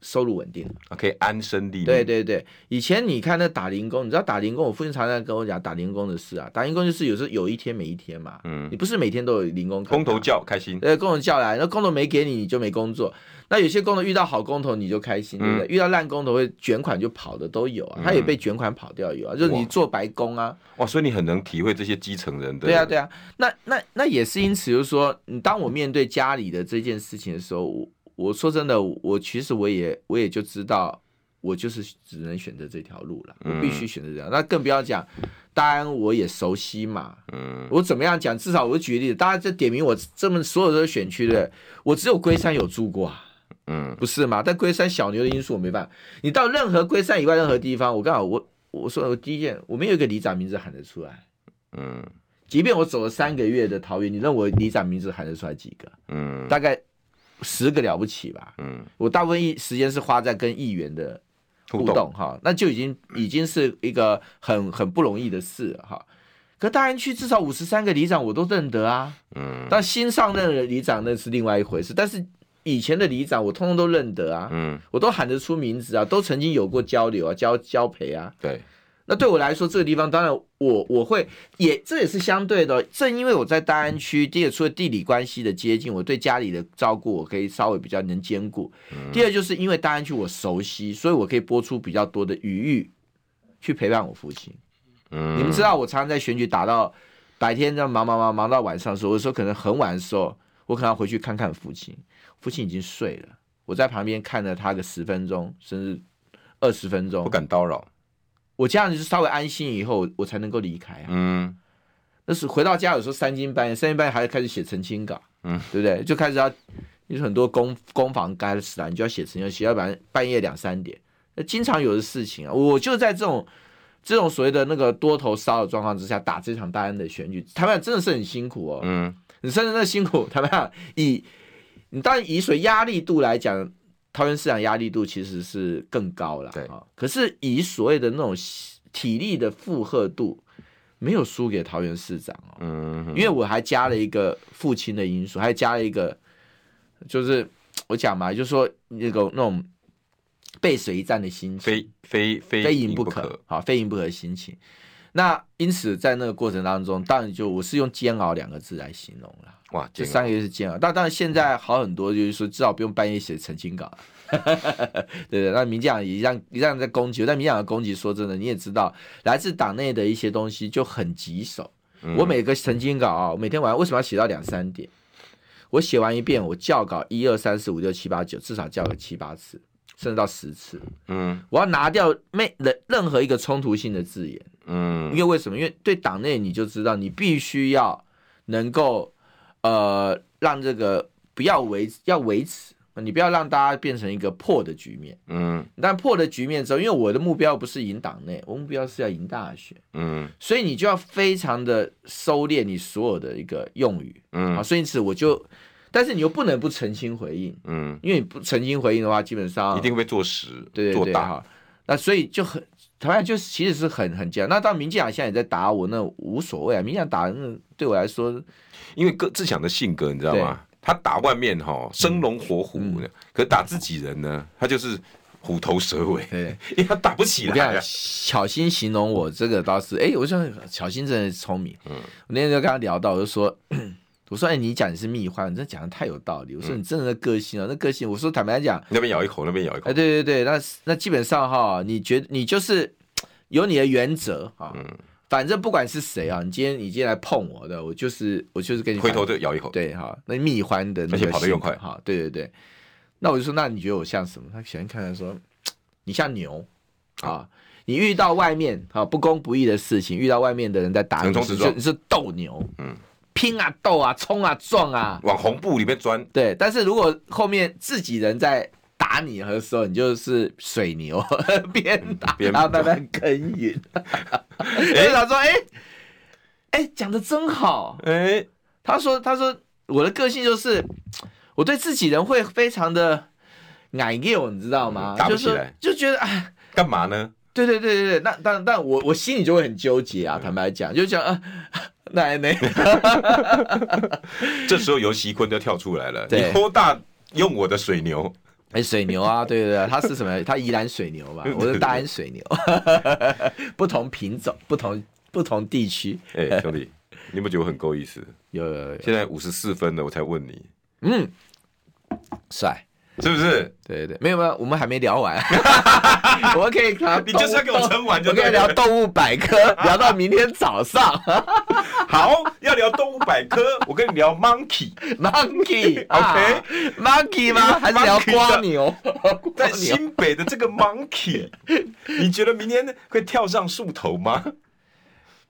收入稳定了，可以安身立命。对对对，以前你看那打零工，你知道打零工，我父亲常常跟我讲打零工的事啊。打零工就是有时候有一天没一天嘛，嗯，你不是每天都有零工。工头叫开心，对，工头叫来，那工头没给你，你就没工作。那有些工头遇到好工头你就开心，对不对？遇到烂工头会卷款就跑的都有啊，他也被卷款跑掉有啊，就是你做白工啊。哇，所以你很能体会这些基层人的。对啊，对啊，那那那也是因此，就是说，你当我面对家里的这件事情的时候，我我说真的，我其实我也我也就知道，我就是只能选择这条路了，我必须选择这样。那更不要讲，当然我也熟悉嘛，嗯，我怎么样讲？至少我举例子，大家在点名我这么所有的选区的，我只有龟山有住过啊。嗯，不是嘛？但龟山小牛的因素我没办法。你到任何龟山以外任何地方，我刚好我我说我第一件，我没有一个里长名字喊得出来。嗯，即便我走了三个月的桃园，你认为我里长名字喊得出来几个？嗯，大概十个了不起吧。嗯，我大部分一时间是花在跟议员的互动哈动，那就已经已经是一个很很不容易的事哈。可大安区至少五十三个里长我都认得啊。嗯，但新上任的里长那是另外一回事，但是。以前的里长我通通都认得啊，嗯，我都喊得出名字啊，都曾经有过交流啊，交交陪啊，对。那对我来说，这个地方当然我我会也这也是相对的，正因为我在大安区，第二除了地理关系的接近，我对家里的照顾我可以稍微比较能兼顾。第二就是因为大安区我熟悉，所以我可以播出比较多的余裕去陪伴我父亲。嗯，你们知道我常常在选举打到白天这样忙忙忙忙到晚上的时候，有时候可能很晚的时候，我可能要回去看看父亲。父亲已经睡了，我在旁边看了他个十分钟，甚至二十分钟，不敢叨扰。我这样子就稍微安心以后，我才能够离开啊。嗯，那是回到家有时候三更半夜，三更半夜还要开始写澄清稿，嗯，对不对？就开始要，有很多公公房该死啊，你就要写澄清，写到半半夜两三点，那经常有的事情啊。我就在这种这种所谓的那个多头烧的状况之下打这场大安的选举，台湾真的是很辛苦哦。嗯，你甚至那辛苦，台湾以。你当然以水压力度来讲，桃园市长压力度其实是更高了。对啊，可是以所谓的那种体力的负荷度，没有输给桃园市长哦。嗯，因为我还加了一个父亲的因素，还加了一个，就是我讲嘛，就是说那个那种背水一战的心情，非非非非赢不可，好，非赢不可的心情。那因此在那个过程当中，当然就我是用煎熬两个字来形容了。哇，这三个月是煎熬，但当然现在好很多，就是说至少不用半夜写澄清稿了。对对，那民进党也让一样在攻击，但民进党的攻击，说真的，你也知道，来自党内的一些东西就很棘手。嗯、我每个澄清稿啊，每天晚上为什么要写到两三点？我写完一遍，我校稿一二三四五六七八九，至少校个七八次，甚至到十次。嗯，我要拿掉没任任何一个冲突性的字眼。嗯，因为为什么？因为对党内你就知道，你必须要能够。呃，让这个不要维要维持，你不要让大家变成一个破的局面。嗯，但破的局面之后，因为我的目标不是赢党内，我目标是要赢大选。嗯，所以你就要非常的收敛你所有的一个用语。嗯，啊，所以因此我就，但是你又不能不澄清回应。嗯，因为你不澄清回应的话，基本上一定会坐实，对对对，哈。那所以就很，台湾就其实是很很这样。那当民进党现在也在打我，那无所谓啊。民进党打那对我来说。因为各志强的性格，你知道吗？他打外面哈生龙活虎的，可打自己人呢，他就是虎头蛇尾。对，因为他打不起来。小心形容我这个倒是，哎，我想小心真的是聪明。嗯，我那天就跟他聊到，我就说，我说，哎，你讲你是蜜獾，你这讲的太有道理。我说你真的个性啊，那个性，我说坦白讲，那边咬一口，那边咬一口。哎，对对对，那那基本上哈，你觉得你就是有你的原则啊。嗯。反正不管是谁啊，你今天你今天来碰我的，我就是我就是跟你回头就咬一口，对哈，那蜜獾的那个，而且跑得又快哈，对对对。那我就说，那你觉得我像什么？他喜欢看他说，你像牛啊，你遇到外面啊不公不义的事情，遇到外面的人在打你，你是你是斗牛，嗯，拼啊斗啊冲啊撞啊，往红布里面钻。对，但是如果后面自己人在。打你的时候，你就是水牛，边打边慢慢耕耘。哎，他说：“哎，哎，讲的真好。”哎，他说：“他说我的个性就是，我对自己人会非常的矮幼，你知道吗？打不起来，就觉得哎，干嘛呢？对对对对对，那但但我我心里就会很纠结啊。坦白讲，就讲啊，奶奶，这时候游锡堃就跳出来了。你多大用我的水牛？”哎，水牛啊，对对对，它是什么？它宜兰水牛嘛，我是大安水牛，不同品种，不同不同地区。哎，兄弟，你有没有觉得我很够意思？有有有。现在五十四分了，我才问你。嗯，帅。是不是？对对，没有没有，我们还没聊完。我们可以聊，你就是要给我撑完。我可以聊动物百科，聊到明天早上。好，要聊动物百科，我跟你聊 monkey，monkey，OK，monkey 吗？还是聊蜗牛？在新北的这个 monkey，你觉得明天会跳上树头吗？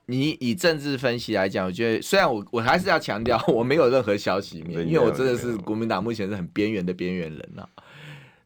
你以政治分析来讲，我觉得虽然我我还是要强调，我没有任何消息面，因为我真的是国民党目前是很边缘的边缘人了。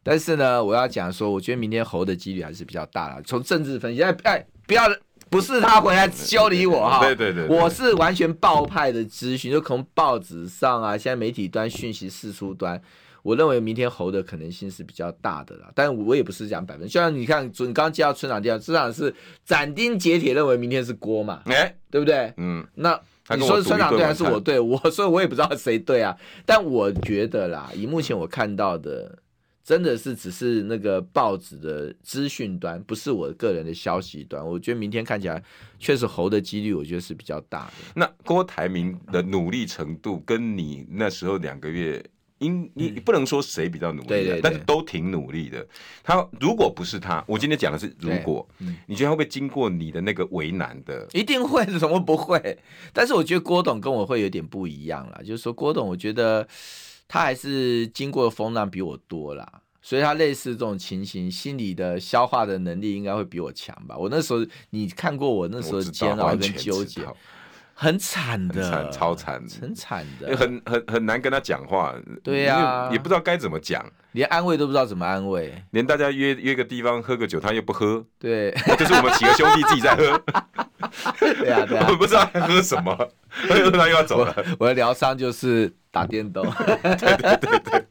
但是呢，我要讲说，我觉得明天侯的几率还是比较大的。从政治分析，哎哎，不要不是他回来修理我哈，对对对，我是完全爆派的资讯，就从报纸上啊，现在媒体端讯息四出端。我认为明天猴的可能性是比较大的啦，但我也不是讲百分，就像你看，你刚刚接到村长电话，村长是斩钉截铁认为明天是郭嘛，哎、欸，对不对？嗯，那你说是村长对还是我对？我所以我也不知道谁对啊。但我觉得啦，以目前我看到的，真的是只是那个报纸的资讯端，不是我个人的消息端。我觉得明天看起来确实猴的几率，我觉得是比较大的。那郭台铭的努力程度，跟你那时候两个月。因你你不能说谁比较努力，对对对，但是都挺努力的。他如果不是他，我今天讲的是如果，你觉得会不会经过你的那个为难的？一定会，怎么不会？但是我觉得郭董跟我会有点不一样啦，就是说郭董，我觉得他还是经过的风浪比我多啦，所以他类似这种情形，心理的消化的能力应该会比我强吧。我那时候你看过我那时候煎熬跟纠结。很惨的，惨，超惨，很惨的，很很很难跟他讲话。对呀、啊，也不知道该怎么讲，连安慰都不知道怎么安慰，连大家约约个地方喝个酒，他又不喝。对，就是我们几个兄弟自己在喝。对啊，对啊，我不知道他喝什么，他又他又要走了。我，我的疗伤就是打电动。对对对对。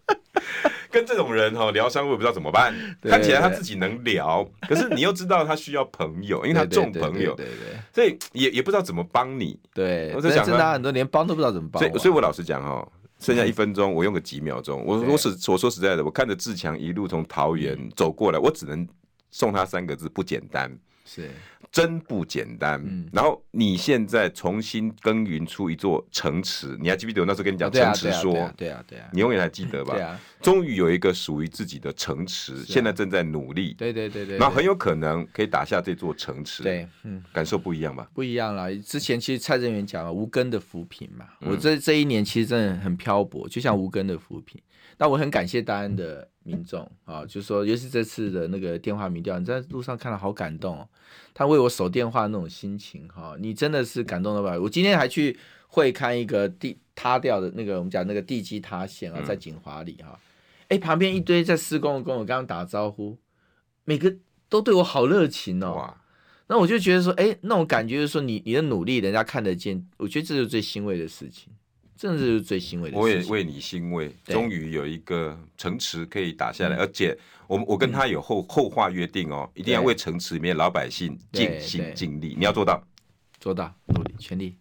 跟这种人哈聊商务也不知道怎么办。看起来他自己能聊，可是你又知道他需要朋友，因为他重朋友，对对，所以也也不知道怎么帮你。对，我在想他很多连帮都不知道怎么帮。所以，所以我老实讲哈，剩下一分钟，我用个几秒钟。我我是我说实在的，我看着志强一路从桃园走过来，我只能送他三个字：不简单。是。真不简单。嗯、然后你现在重新耕耘出一座城池，你还记不记得我那时候跟你讲城池说？对啊，对啊，对啊，你永远还记得吧？对啊，终于有一个属于自己的城池，啊、现在正在努力。对对对对，然后很有可能可以打下这座城池。对，嗯，感受不一样吧？不一样啦。之前其实蔡正元讲了无根的浮萍嘛，嗯、我这这一年其实真的很漂泊，就像无根的浮萍。那我很感谢大安的民众啊，就是说，尤其这次的那个电话民调，你在路上看了好感动哦。他为我守电话那种心情哈，你真的是感动了吧？我今天还去会看一个地塌掉的那个，我们讲那个地基塌陷啊，在锦华里哈，哎，旁边一堆在施工的工人刚刚打招呼，每个都对我好热情哦。哇那我就觉得说，哎，那种感觉就是说你，你你的努力人家看得见，我觉得这是最欣慰的事情。真的是最欣慰的。我也为你欣慰，终于有一个城池可以打下来，而且我我跟他有后后话约定哦，一定要为城池里面老百姓尽心尽力，你要做到，做到，努力全力。